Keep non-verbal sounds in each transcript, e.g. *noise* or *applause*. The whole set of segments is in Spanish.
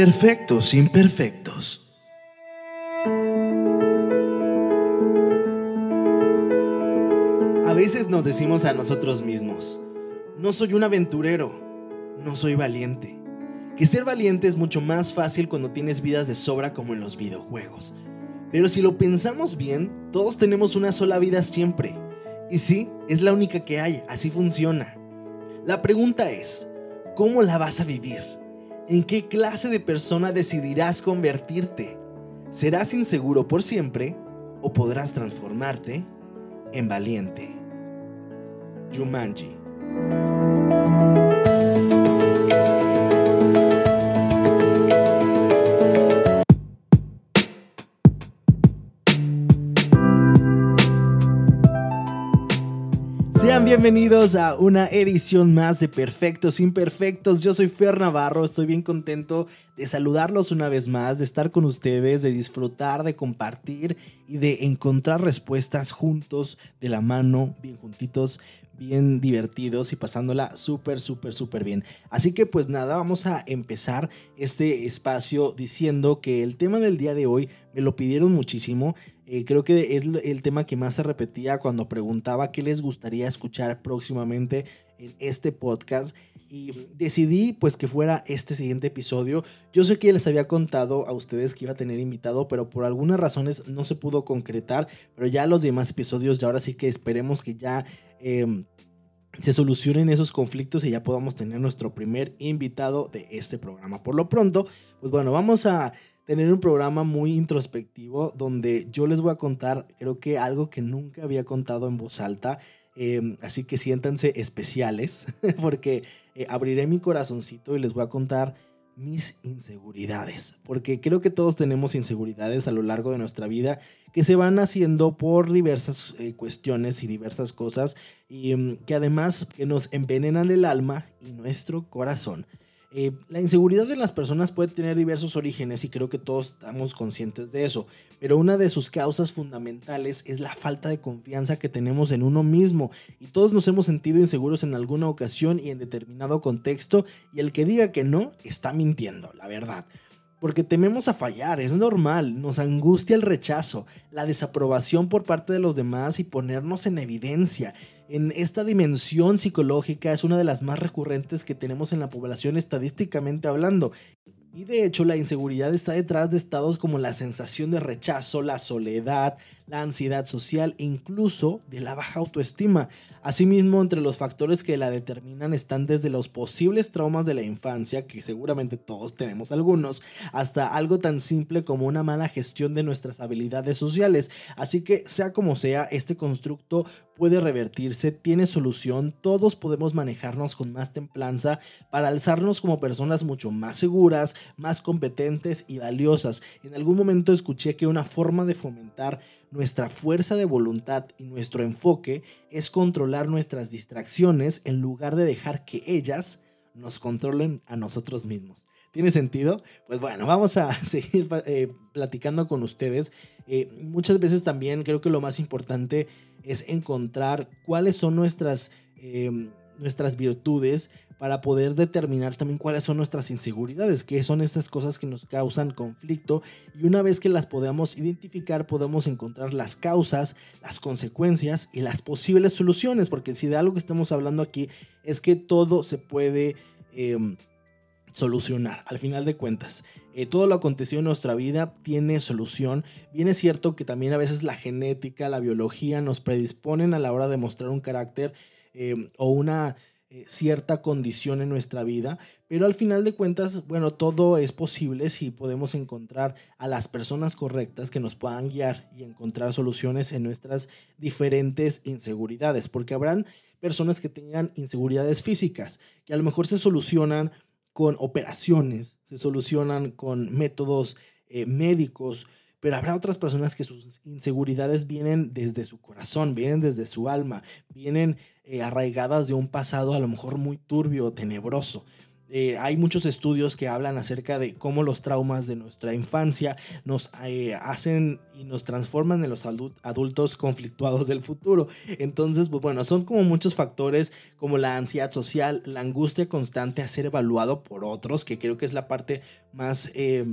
Perfectos, imperfectos. A veces nos decimos a nosotros mismos, no soy un aventurero, no soy valiente. Que ser valiente es mucho más fácil cuando tienes vidas de sobra como en los videojuegos. Pero si lo pensamos bien, todos tenemos una sola vida siempre. Y sí, es la única que hay, así funciona. La pregunta es, ¿cómo la vas a vivir? ¿En qué clase de persona decidirás convertirte? ¿Serás inseguro por siempre o podrás transformarte en valiente? Jumanji. Bienvenidos a una edición más de Perfectos Imperfectos. Yo soy Fer Navarro, estoy bien contento de saludarlos una vez más, de estar con ustedes, de disfrutar, de compartir y de encontrar respuestas juntos, de la mano, bien juntitos, bien divertidos y pasándola súper, súper, súper bien. Así que pues nada, vamos a empezar este espacio diciendo que el tema del día de hoy me lo pidieron muchísimo. Eh, creo que es el tema que más se repetía cuando preguntaba qué les gustaría escuchar próximamente en este podcast. Y decidí pues que fuera este siguiente episodio. Yo sé que les había contado a ustedes que iba a tener invitado, pero por algunas razones no se pudo concretar, pero ya los demás episodios ya ahora sí que esperemos que ya em, se solucionen esos conflictos y ya podamos tener nuestro primer invitado de este programa. Por lo pronto, pues bueno, vamos a tener un programa muy introspectivo donde yo les voy a contar, creo que algo que nunca había contado en voz alta. Em, así que siéntanse especiales *laughs* porque eh, abriré mi corazoncito y les voy a contar mis inseguridades. Porque creo que todos tenemos inseguridades a lo largo de nuestra vida que se van haciendo por diversas eh, cuestiones y diversas cosas y em, que además que nos envenenan el alma y nuestro corazón. Eh, la inseguridad de las personas puede tener diversos orígenes y creo que todos estamos conscientes de eso, pero una de sus causas fundamentales es la falta de confianza que tenemos en uno mismo. Y todos nos hemos sentido inseguros en alguna ocasión y en determinado contexto y el que diga que no está mintiendo, la verdad porque tememos a fallar, es normal, nos angustia el rechazo, la desaprobación por parte de los demás y ponernos en evidencia. En esta dimensión psicológica es una de las más recurrentes que tenemos en la población estadísticamente hablando y de hecho la inseguridad está detrás de estados como la sensación de rechazo, la soledad, la ansiedad social e incluso de la baja autoestima. Asimismo, entre los factores que la determinan están desde los posibles traumas de la infancia, que seguramente todos tenemos algunos, hasta algo tan simple como una mala gestión de nuestras habilidades sociales. Así que sea como sea, este constructo puede revertirse, tiene solución, todos podemos manejarnos con más templanza para alzarnos como personas mucho más seguras, más competentes y valiosas. En algún momento escuché que una forma de fomentar nuestra fuerza de voluntad y nuestro enfoque es controlar nuestras distracciones en lugar de dejar que ellas nos controlen a nosotros mismos. ¿Tiene sentido? Pues bueno, vamos a *laughs* seguir eh, platicando con ustedes. Eh, muchas veces también creo que lo más importante es encontrar cuáles son nuestras, eh, nuestras virtudes para poder determinar también cuáles son nuestras inseguridades, qué son estas cosas que nos causan conflicto y una vez que las podamos identificar podemos encontrar las causas, las consecuencias y las posibles soluciones, porque si de algo que estamos hablando aquí es que todo se puede... Em, solucionar. Al final de cuentas, eh, todo lo acontecido en nuestra vida tiene solución. Bien es cierto que también a veces la genética, la biología nos predisponen a la hora de mostrar un carácter em, o una eh, cierta condición en nuestra vida, pero al final de cuentas, bueno, todo es posible si podemos encontrar a las personas correctas que nos puedan guiar y encontrar soluciones en nuestras diferentes inseguridades, porque habrán personas que tengan inseguridades físicas, que a lo mejor se solucionan con operaciones, se solucionan con métodos eh, médicos, pero habrá otras personas que sus inseguridades vienen desde su corazón, vienen desde su alma, vienen eh, arraigadas de un pasado a lo mejor muy turbio tenebroso. Eh, hay muchos estudios que hablan acerca de cómo los traumas de nuestra infancia nos eh, hacen y nos transforman en los adultos conflictuados del futuro. Entonces, pues bueno, son como muchos factores como la ansiedad social, la angustia constante a ser evaluado por otros, que creo que es la parte más eh,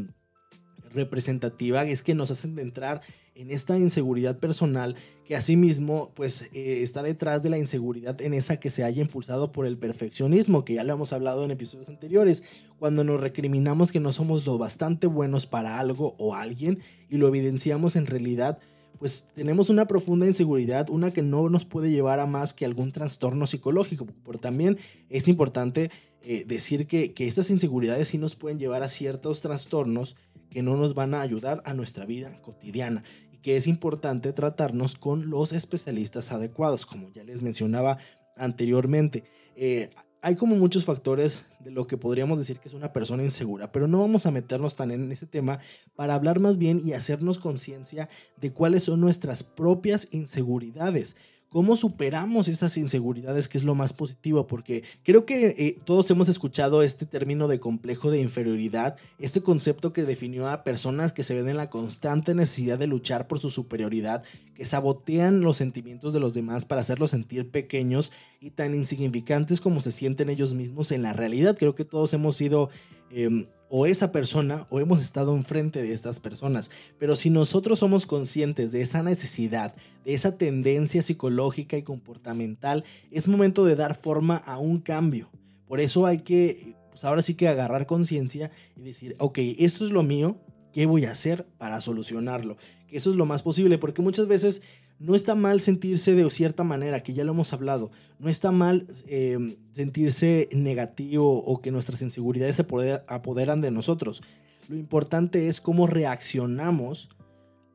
representativa, es que nos hacen entrar en esta inseguridad personal que asimismo pues eh, está detrás de la inseguridad en esa que se haya impulsado por el perfeccionismo, que ya lo hemos hablado en episodios anteriores, cuando nos recriminamos que no somos lo bastante buenos para algo o alguien y lo evidenciamos en realidad, pues tenemos una profunda inseguridad, una que no nos puede llevar a más que algún trastorno psicológico, pero también es importante eh, decir que, que estas inseguridades sí nos pueden llevar a ciertos trastornos que no nos van a ayudar a nuestra vida cotidiana que es importante tratarnos con los especialistas adecuados, como ya les mencionaba anteriormente. Eh, hay como muchos factores de lo que podríamos decir que es una persona insegura, pero no vamos a meternos tan en ese tema para hablar más bien y hacernos conciencia de cuáles son nuestras propias inseguridades cómo superamos esas inseguridades, que es lo más positivo, porque creo que eh, todos hemos escuchado este término de complejo de inferioridad, este concepto que definió a personas que se ven en la constante necesidad de luchar por su superioridad, que sabotean los sentimientos de los demás para hacerlos sentir pequeños y tan insignificantes como se sienten ellos mismos en la realidad. Creo que todos hemos sido... Em, o esa persona o hemos estado enfrente de estas personas. Pero si nosotros somos conscientes de esa necesidad, de esa tendencia psicológica y comportamental, es momento de dar forma a un cambio. Por eso hay que, pues ahora sí que agarrar conciencia y decir, ok, esto es lo mío, ¿qué voy a hacer para solucionarlo? Que eso es lo más posible, porque muchas veces no está mal sentirse de cierta manera, que ya lo hemos hablado. No está mal em, sentirse negativo o que nuestras inseguridades se apoderan de nosotros. Lo importante es cómo reaccionamos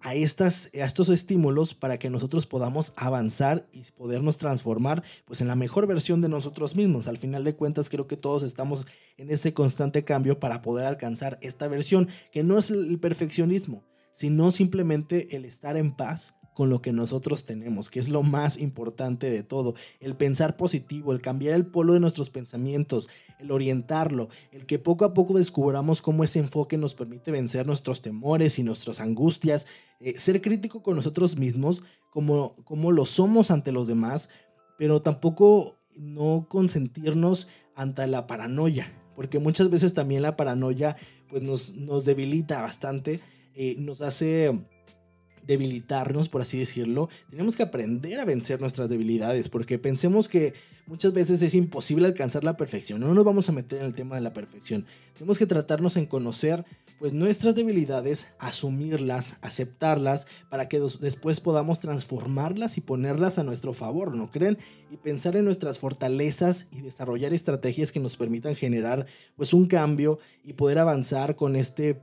a, estas, a estos estímulos para que nosotros podamos avanzar y podernos transformar pues, en la mejor versión de nosotros mismos. Al final de cuentas creo que todos estamos en ese constante cambio para poder alcanzar esta versión, que no es el perfeccionismo, sino simplemente el estar en paz con lo que nosotros tenemos, que es lo más importante de todo. El pensar positivo, el cambiar el polo de nuestros pensamientos, el orientarlo, el que poco a poco descubramos cómo ese enfoque nos permite vencer nuestros temores y nuestras angustias, eh, ser crítico con nosotros mismos, como, como lo somos ante los demás, pero tampoco no consentirnos ante la paranoia, porque muchas veces también la paranoia pues nos, nos debilita bastante, eh, nos hace debilitarnos, por así decirlo, tenemos que aprender a vencer nuestras debilidades, porque pensemos que muchas veces es imposible alcanzar la perfección. No nos vamos a meter en el tema de la perfección. Tenemos que tratarnos en conocer pues nuestras debilidades, asumirlas, aceptarlas, para que después podamos transformarlas y ponerlas a nuestro favor, ¿no creen? Y pensar en nuestras fortalezas y desarrollar estrategias que nos permitan generar pues un cambio y poder avanzar con este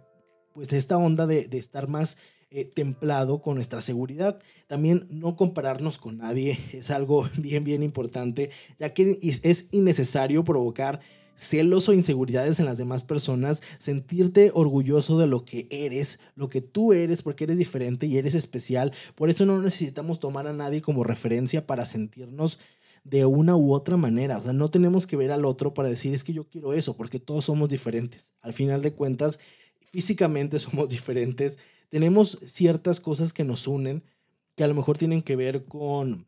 pues esta onda de, de estar más eh, templado con nuestra seguridad. También no compararnos con nadie *laughs* es algo *laughs* bien, bien importante, ya que es innecesario provocar celos o inseguridades en las demás personas, sentirte orgulloso de lo que eres, lo que tú eres, porque eres diferente y eres especial. Por eso no necesitamos tomar a nadie como referencia para sentirnos de una u otra manera. O sea, no tenemos que ver al otro para decir es que yo quiero eso, porque todos somos diferentes. Al final de cuentas, físicamente *laughs* somos diferentes, tenemos ciertas cosas que nos unen, que a lo mejor tienen que ver con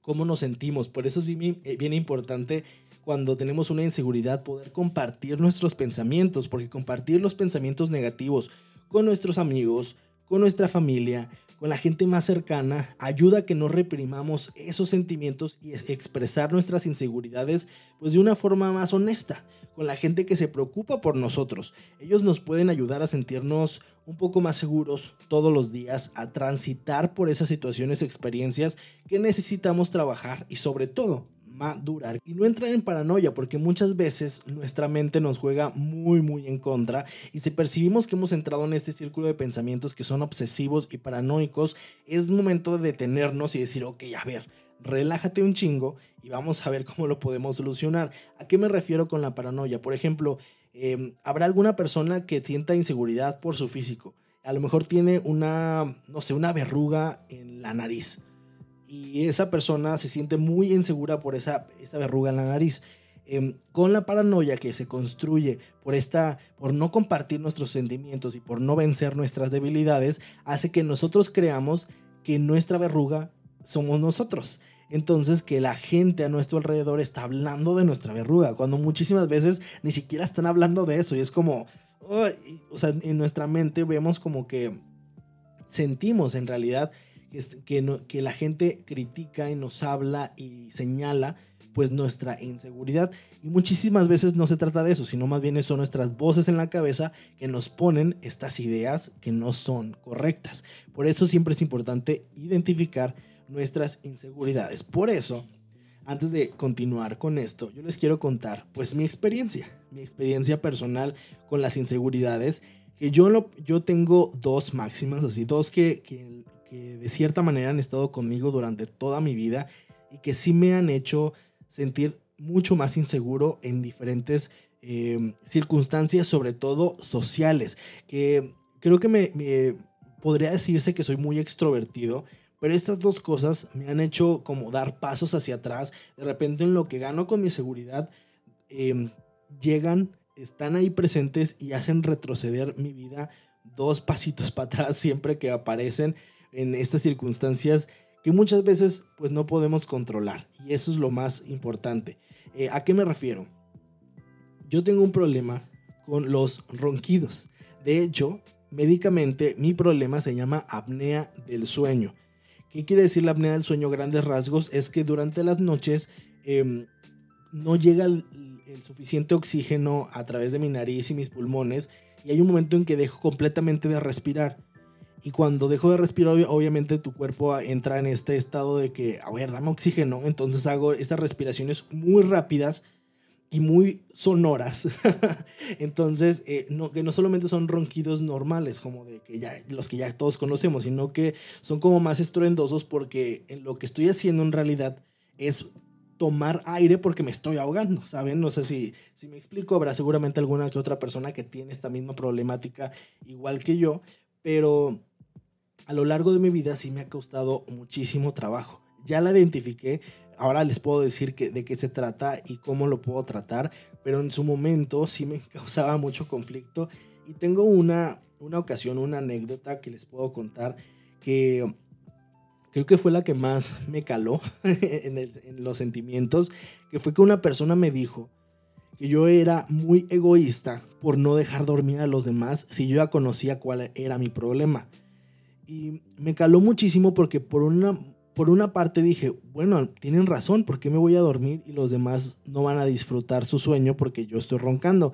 cómo nos sentimos. Por eso es eh, bien, importante cuando tenemos una inseguridad poder compartir nuestros pensamientos, porque compartir los pensamientos negativos con nuestros amigos, con nuestra familia, con la gente más cercana, ayuda a que no reprimamos esos sentimientos y expresar nuestras inseguridades pues de una forma más honesta, con la gente que se preocupa por nosotros. Ellos nos pueden ayudar a sentirnos un poco más seguros todos los días, a transitar por esas situaciones, experiencias que necesitamos trabajar y sobre todo madurar y no entrar en paranoia porque muchas veces nuestra mente nos juega muy muy en contra y si percibimos que hemos entrado en este círculo de pensamientos que son obsesivos y paranoicos es momento de detenernos y decir ok a ver relájate un chingo y vamos a ver *laughs* cómo lo podemos solucionar. A qué me refiero con la paranoia por ejemplo em, habrá alguna persona que sienta inseguridad por su físico a lo mejor tiene una no sé una verruga en la nariz y esa persona se siente muy insegura por esa, esa verruga en la nariz. Em, con la paranoia que se construye por esta, por no compartir nuestros sentimientos y por no vencer nuestras debilidades, hace que nosotros creamos que nuestra verruga somos nosotros. Entonces que la gente a nuestro alrededor está hablando de nuestra verruga, cuando muchísimas veces ni siquiera están hablando de eso y es como, o sea, en nuestra mente vemos como que sentimos en realidad que, la gente critica y nos habla y señala pues nuestra inseguridad. Y muchísimas veces no se trata de eso, sino más bien son nuestras voces en la cabeza que nos ponen estas ideas que no son correctas. Por eso siempre es importante identificar nuestras inseguridades. Por eso, antes de continuar con esto, yo les quiero contar pues mi experiencia, mi experiencia personal con las inseguridades, que yo, lo, yo tengo dos máximas, así, dos que, que, que de cierta manera han estado conmigo durante toda mi vida y que sí me han hecho sentir mucho más inseguro en diferentes eh, circunstancias, sobre todo sociales, que creo que me, podría decirse que soy muy extrovertido, pero estas dos cosas me han hecho como dar pasos hacia atrás. De repente en lo que gano con mi seguridad, em, llegan, están ahí presentes y hacen retroceder mi vida dos pasitos para atrás siempre que aparecen en estas circunstancias que muchas veces pues no podemos controlar y eso es lo más importante. Eh, ¿A qué me refiero? Yo tengo un problema con los ronquidos. De hecho, médicamente mi problema se llama apnea del sueño. ¿Qué quiere decir la apnea del sueño? Grandes rasgos es que durante las noches em, no llega el, el suficiente oxígeno a través de mi nariz y mis pulmones y hay un momento en que dejo completamente de respirar. Y cuando dejo de respirar, obviamente tu cuerpo entra en este estado de que, a ver, dame oxígeno. Entonces hago estas respiraciones muy rápidas y muy sonoras. *laughs* Entonces, eh, no, que no solamente son ronquidos normales, como de que ya, los que ya todos conocemos, sino que son como más estruendosos porque en lo que estoy haciendo en realidad es tomar aire porque me estoy ahogando, ¿saben? No sé si, si me explico, habrá seguramente alguna que otra persona que tiene esta misma problemática igual que yo, pero a lo largo de mi vida sí me ha costado muchísimo trabajo. Ya la identifiqué, ahora les puedo decir que, de qué se trata y cómo lo puedo tratar, pero en su momento sí me *laughs* causaba mucho conflicto y tengo una, una ocasión, una anécdota que les puedo contar que creo que fue la que más *laughs* me caló *laughs* en, los sentimientos, que fue que una persona me dijo que yo era muy egoísta por no dejar dormir a los demás si yo ya conocía cuál era mi problema. Y me caló muchísimo porque por una, por una parte dije, bueno, tienen razón, ¿por qué me voy a dormir y los demás no van a disfrutar su sueño porque yo estoy roncando?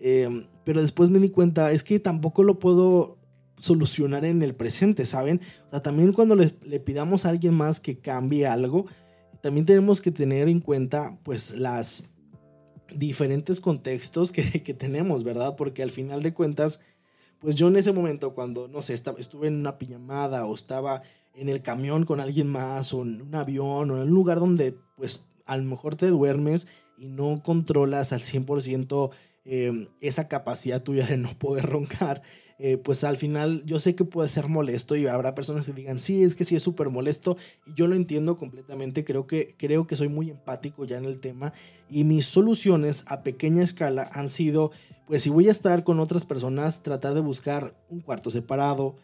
Em, pero después me di cuenta, es que tampoco lo puedo solucionar en el presente, ¿saben? O también cuando le, le pidamos a alguien más que cambie algo, también tenemos que tener en cuenta pues las diferentes contextos que, *laughs* que tenemos, ¿verdad? Porque al final de cuentas pues yo en ese momento cuando, no sé, estaba, estuve en una pijamada o estaba en el camión con alguien más o en un avión o en un lugar donde pues a lo mejor te duermes y no controlas al 100% Em, esa capacidad tuya de no poder roncar, eh, pues al final yo sé que puede ser molesto y habrá personas que digan, sí, es que sí es súper molesto y yo lo entiendo completamente, creo que, creo que soy muy empático ya en el tema. Y mis soluciones a pequeña escala han sido, pues si voy a estar con otras personas, tratar de buscar un cuarto separado,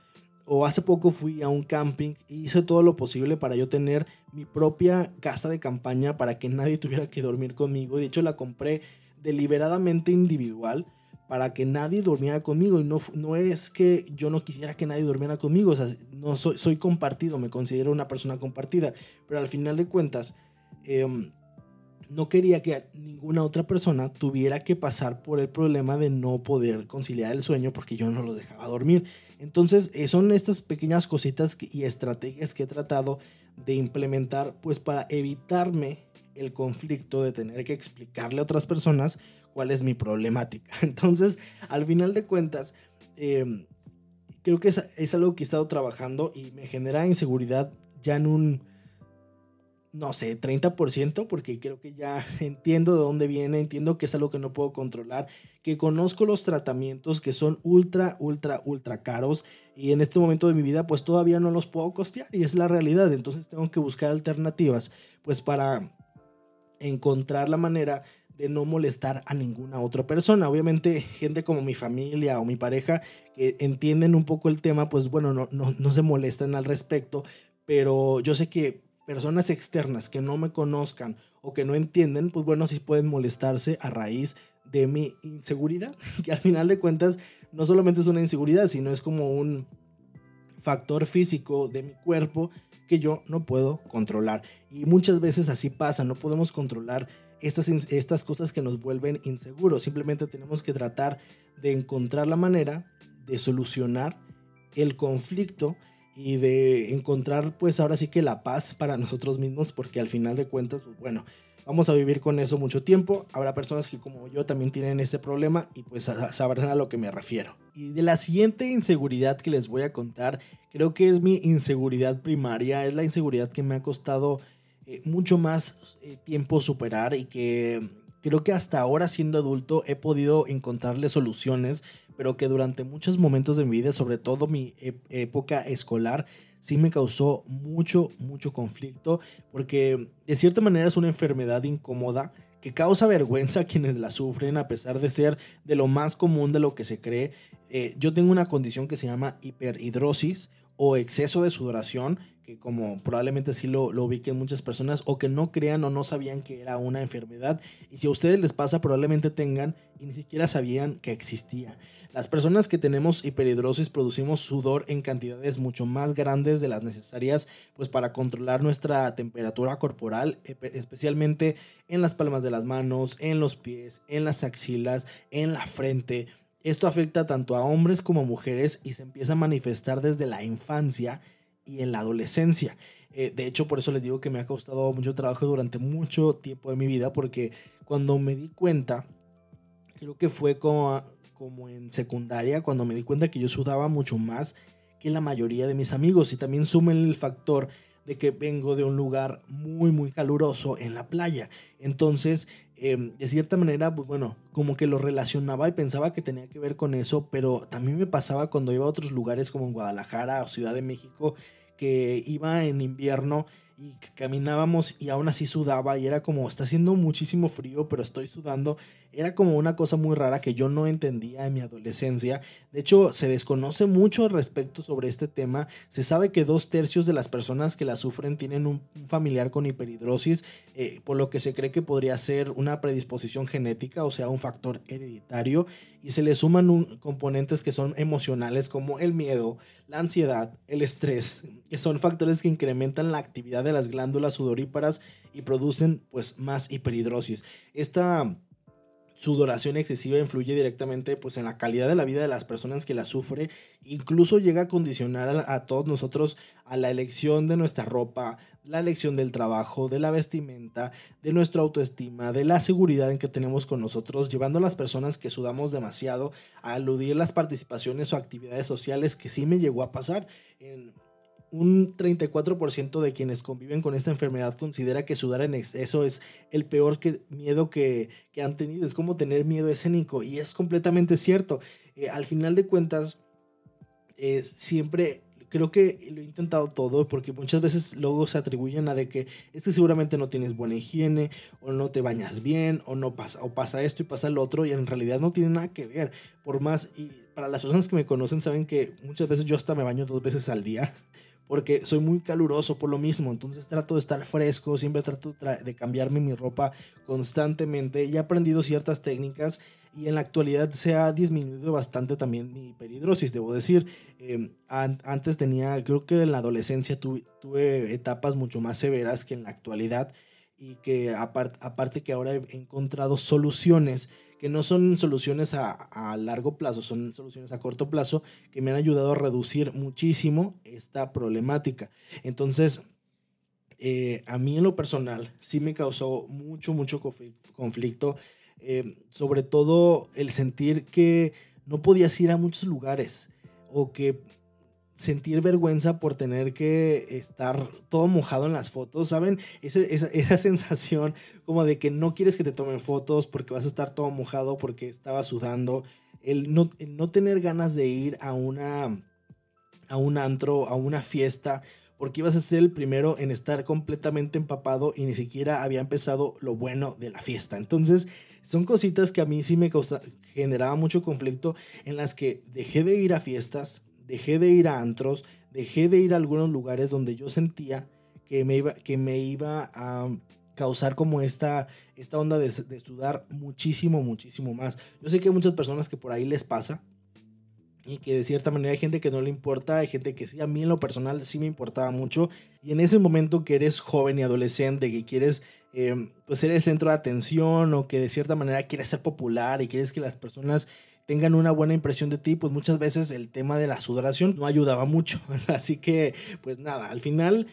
o hace poco fui a un camping y hice todo lo posible para yo tener mi propia casa de campaña para que nadie *laughs* tuviera que dormir conmigo. De hecho, la compré deliberadamente individual para que nadie durmiera conmigo. Y no, no es que yo no quisiera que nadie durmiera conmigo, o sea, no soy, soy compartido, me considero una persona compartida, pero al final de cuentas, em, no quería que ninguna otra persona tuviera que pasar por el problema de no poder conciliar el sueño porque yo no lo dejaba dormir. Entonces, eh, son estas pequeñas cositas y estrategias que he tratado de implementar pues para evitarme el conflicto de tener que explicarle a otras personas cuál es mi problemática. *laughs* Entonces, al final de cuentas, em, creo que es, algo que he estado trabajando y me genera inseguridad ya en un, no sé, 30%, porque creo que ya *laughs* entiendo de dónde viene, entiendo que es algo que no puedo controlar, que conozco los tratamientos que son ultra, ultra, ultra caros y en este momento de mi vida pues todavía no los puedo costear y es la realidad, entonces tengo que buscar alternativas pues para encontrar la manera de no molestar a ninguna otra persona. Obviamente, gente como mi familia o mi pareja que entienden un poco el tema, pues bueno, no, no, no se molestan al respecto, pero yo sé que personas externas que no me conozcan o que no entienden, pues bueno, sí pueden molestarse a raíz de mi inseguridad, *laughs* que al final de cuentas no solamente es una inseguridad, sino es como un factor físico de mi cuerpo que yo no puedo controlar. Y muchas veces así pasa, no podemos controlar estas, estas cosas que nos vuelven inseguros. Simplemente tenemos que tratar de encontrar la manera de solucionar el conflicto y de encontrar pues ahora sí que la paz para nosotros mismos porque al final de cuentas pues bueno vamos a vivir con eso mucho tiempo. Habrá personas que como yo también tienen ese problema y pues sabrán a lo que me refiero. Y de la siguiente inseguridad que les voy a contar creo que es mi inseguridad primaria es la inseguridad que me ha costado eh, mucho más eh, tiempo superar y que creo que hasta ahora siendo adulto he podido encontrarle soluciones, pero que durante muchos momentos de mi vida, sobre todo mi época escolar, sí me causó mucho, mucho conflicto, porque de cierta manera es una enfermedad incómoda que causa vergüenza a quienes la sufren, a pesar de ser de lo más común de lo que se cree. Eh, yo tengo una condición que se llama hiperhidrosis o exceso de sudoración, que como probablemente sí lo, lo ubiquen muchas personas, o que no crean o no sabían que era una enfermedad. Y si a ustedes les pasa, probablemente tengan y ni siquiera sabían que existía. Las personas que tenemos hiperhidrosis producimos sudor en cantidades mucho más grandes de las necesarias pues para controlar nuestra temperatura corporal, especialmente en las palmas de las manos, en los pies, en las axilas, en la frente. Esto afecta tanto a hombres como a mujeres y se empieza a manifestar desde la infancia y en la adolescencia. Eh, de hecho, por eso les digo que me ha costado mucho trabajo durante mucho tiempo de mi vida, porque cuando me di cuenta, creo que fue como, como en secundaria, cuando me di cuenta que yo sudaba mucho más que la mayoría de mis amigos. Y también sumen el factor de que vengo de un lugar muy, muy caluroso en la playa. Entonces, em, de cierta manera, pues bueno, como que lo relacionaba y pensaba que tenía que ver con eso, pero también me pasaba cuando iba a otros lugares como en Guadalajara o Ciudad de México, que iba en invierno y caminábamos y aún así sudaba y era como, está haciendo muchísimo frío, pero estoy sudando. Era como una cosa muy rara que yo no entendía en mi adolescencia. De hecho, se desconoce mucho al respecto sobre este tema. Se sabe que dos tercios de las personas que la sufren tienen un familiar con hiperhidrosis, eh, por lo que se cree que podría ser una predisposición genética, o sea, un factor hereditario. Y se le suman componentes que son emocionales como el miedo, la ansiedad, el estrés, que son factores que incrementan la actividad de las glándulas sudoríparas y producen pues más hiperhidrosis. Esta sudoración excesiva influye directamente pues en la calidad de la vida de las personas que la sufre, incluso llega a condicionar a, a, todos nosotros a la elección de nuestra ropa, la elección del trabajo, de la vestimenta, de nuestra autoestima, de la seguridad en que tenemos con nosotros, llevando a las personas que sudamos demasiado a aludir las participaciones o actividades sociales que sí me llegó a pasar en un 34% de quienes conviven con esta enfermedad considera que sudar en exceso es el peor que, miedo que, han tenido. Es como tener miedo escénico y es completamente cierto. Eh, al final de cuentas, eh, siempre creo que lo he intentado todo porque muchas veces luego se atribuyen a de que es que seguramente no tienes buena higiene o no te bañas bien o no pasa o pasa esto y pasa lo otro y en realidad no tiene nada que ver. Por más y para las personas que me conocen saben que muchas veces yo hasta me baño dos veces al día porque soy muy caluroso por lo mismo, entonces trato de estar fresco, siempre trato de cambiarme mi ropa constantemente y he aprendido ciertas técnicas y en la actualidad se ha disminuido bastante también mi hiperhidrosis, debo decir. Em, antes tenía, creo que en la adolescencia tuve, tuve etapas mucho más severas que en la actualidad y que aparte que ahora he encontrado soluciones que no son soluciones a, largo plazo, son soluciones a corto plazo que me han ayudado a reducir muchísimo esta problemática. Entonces, eh, a mí en lo personal sí me causó mucho, mucho conflicto, eh, sobre todo el sentir que no podías ir a muchos lugares o que sentir vergüenza por tener que estar todo mojado en las fotos, ¿saben? Esa, *laughs* esa, sensación como de que no quieres que te tomen fotos porque vas a estar todo mojado porque estaba sudando, el no, no tener ganas de ir a una a un antro, a una fiesta, porque ibas a ser el primero en estar completamente empapado y ni siquiera había empezado lo bueno de la fiesta. Entonces, son cositas que a mí sí me causa, generaba mucho conflicto en las que dejé de ir a fiestas, dejé de ir a antros, dejé de ir a algunos lugares donde yo sentía que me iba, que me iba a causar como esta, esta onda de, de sudar muchísimo, muchísimo más. Yo sé que hay muchas personas que por ahí les pasa, y que de cierta manera hay gente que no le importa, hay gente que sí, a mí en lo personal sí me importaba mucho. Y en ese momento que eres joven y adolescente, que quieres eh, pues ser el centro de atención o que de cierta manera quieres ser popular y quieres que las personas tengan una buena impresión de ti, pues muchas veces el tema de la sudoración no ayudaba mucho. *laughs* Así que, pues nada, al final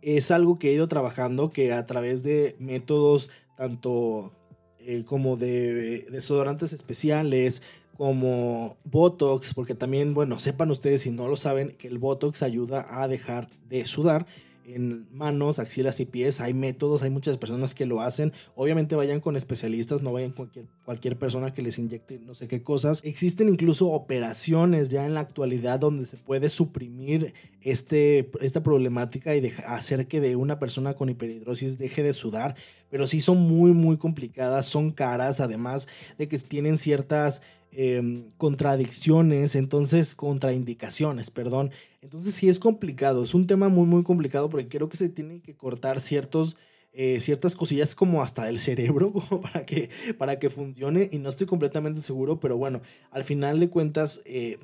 es algo que he ido trabajando, que a través de métodos tanto eh, como de desodorantes especiales, como Botox, porque también, bueno, sepan ustedes si no lo saben, que el Botox ayuda a dejar de sudar en manos, axilas y pies. Hay métodos, hay muchas personas que lo hacen. Obviamente vayan con especialistas, no vayan con cualquier, cualquier persona que les inyecte no sé qué cosas. Existen incluso operaciones ya en la actualidad donde se puede suprimir este, esta problemática y hacer que de una persona con hiperhidrosis deje de sudar. Pero sí son muy, muy complicadas, son caras, además de que tienen ciertas Em, contradicciones, entonces contraindicaciones, perdón. Entonces sí es complicado, es un tema muy muy complicado porque creo que se tienen que cortar ciertos, eh, ciertas cosillas como hasta del cerebro *laughs* para que, para que funcione y no estoy completamente seguro, pero bueno, al final de cuentas, eh,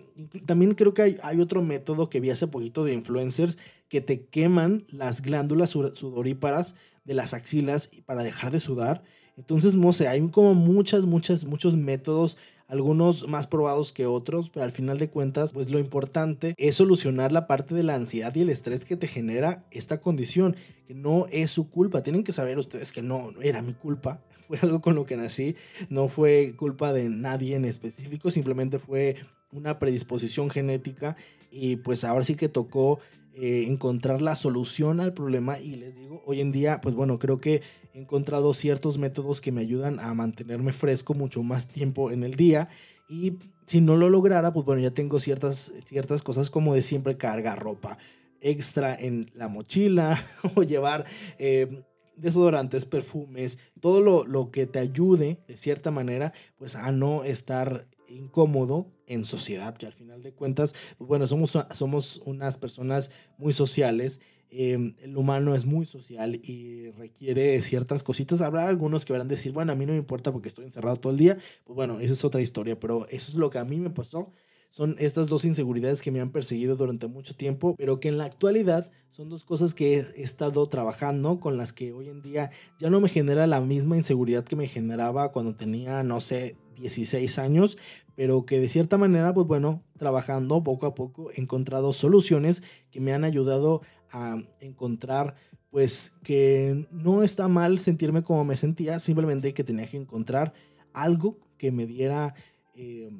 también creo que hay, hay, otro método que vi hace poquito de influencers que te queman las glándulas sudoríparas de las axilas para dejar de sudar. Entonces, no sé, hay como muchas, muchas, muchos métodos algunos más probados que otros, pero al final de cuentas, pues lo importante es solucionar la parte de la ansiedad y el estrés que te genera esta condición, que no es su culpa. Tienen que saber ustedes que no, era mi culpa, *laughs* fue algo con lo que nací, no fue culpa de nadie en específico, simplemente fue una predisposición genética y pues ahora sí que tocó eh, encontrar la solución al problema y les digo, hoy en día, pues bueno, creo que he encontrado ciertos métodos que me ayudan a mantenerme fresco mucho más tiempo en el día y si no lo lograra, pues bueno, ya tengo ciertas, ciertas cosas como de siempre cargar ropa extra en la mochila *laughs* o llevar eh, desodorantes, perfumes, todo lo, lo, que te ayude de cierta manera, pues a no estar incómodo en sociedad, que al final de cuentas, pues bueno, somos, somos unas personas muy sociales. Em, el humano es muy social y requiere ciertas cositas. Habrá algunos que a decir, bueno, a mí no me importa porque estoy encerrado todo el día. Pues bueno, esa es otra historia, pero eso es lo que a mí me pasó son estas dos inseguridades que me han perseguido durante mucho tiempo, pero que en la actualidad son dos cosas que he estado trabajando con las que hoy en día ya no me genera la misma inseguridad que me generaba cuando tenía, no sé, 16 años, pero que de cierta manera, pues bueno, trabajando poco a poco he encontrado soluciones que me han ayudado a encontrar pues que no está mal sentirme como me sentía, simplemente que tenía que encontrar algo que me diera... Eh,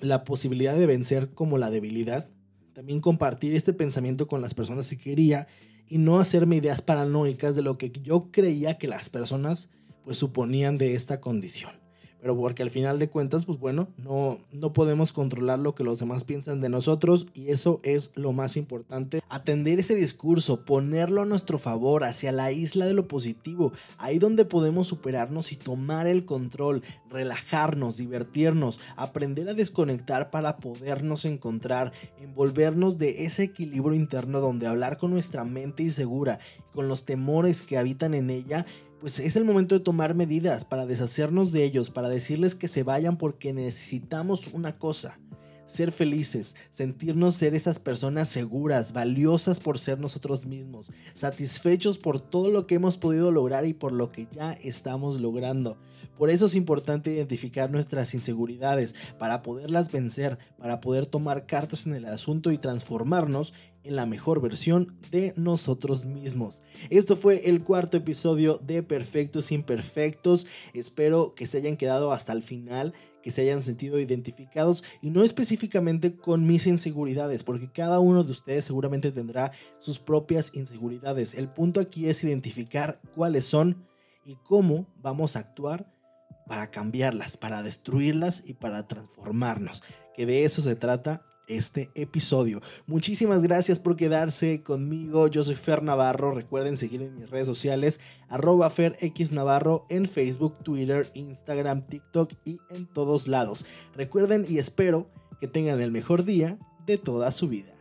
la posibilidad de vencer como la debilidad, también compartir este pensamiento con las personas que quería y no hacerme ideas paranoicas de lo que yo creía que las personas pues suponían de esta condición pero porque al final de cuentas, pues bueno, no, no podemos controlar lo que los demás piensan de nosotros y eso es lo más importante. Atender ese discurso, ponerlo a nuestro favor hacia la isla de lo positivo, ahí donde podemos superarnos y tomar el control, relajarnos, divertirnos, aprender a desconectar para podernos encontrar, envolvernos de ese equilibrio interno donde hablar con nuestra mente insegura, con los temores que habitan en ella pues es el momento de tomar medidas para deshacernos de ellos, para decirles que se vayan porque necesitamos una cosa, ser felices, sentirnos ser esas personas seguras, valiosas por ser nosotros mismos, satisfechos por todo lo que hemos podido lograr y por lo que ya estamos logrando. Por eso es importante identificar nuestras inseguridades para poderlas vencer, para poder tomar cartas en el asunto y transformarnos en la mejor versión de nosotros mismos. Esto fue el cuarto episodio de Perfectos Imperfectos. Espero que se hayan quedado hasta el final que se hayan sentido identificados y no específicamente con mis inseguridades, porque cada uno de ustedes seguramente tendrá sus propias inseguridades. El punto aquí es identificar cuáles son y cómo vamos a actuar para cambiarlas, para destruirlas y para transformarnos. Que de eso se trata este episodio. Muchísimas gracias por quedarse conmigo. Yo soy Fer Navarro. Recuerden seguir en mis redes sociales, arroba FerXNavarro en Facebook, Twitter, Instagram, TikTok y en todos lados. Recuerden y espero que tengan el mejor día de toda su vida.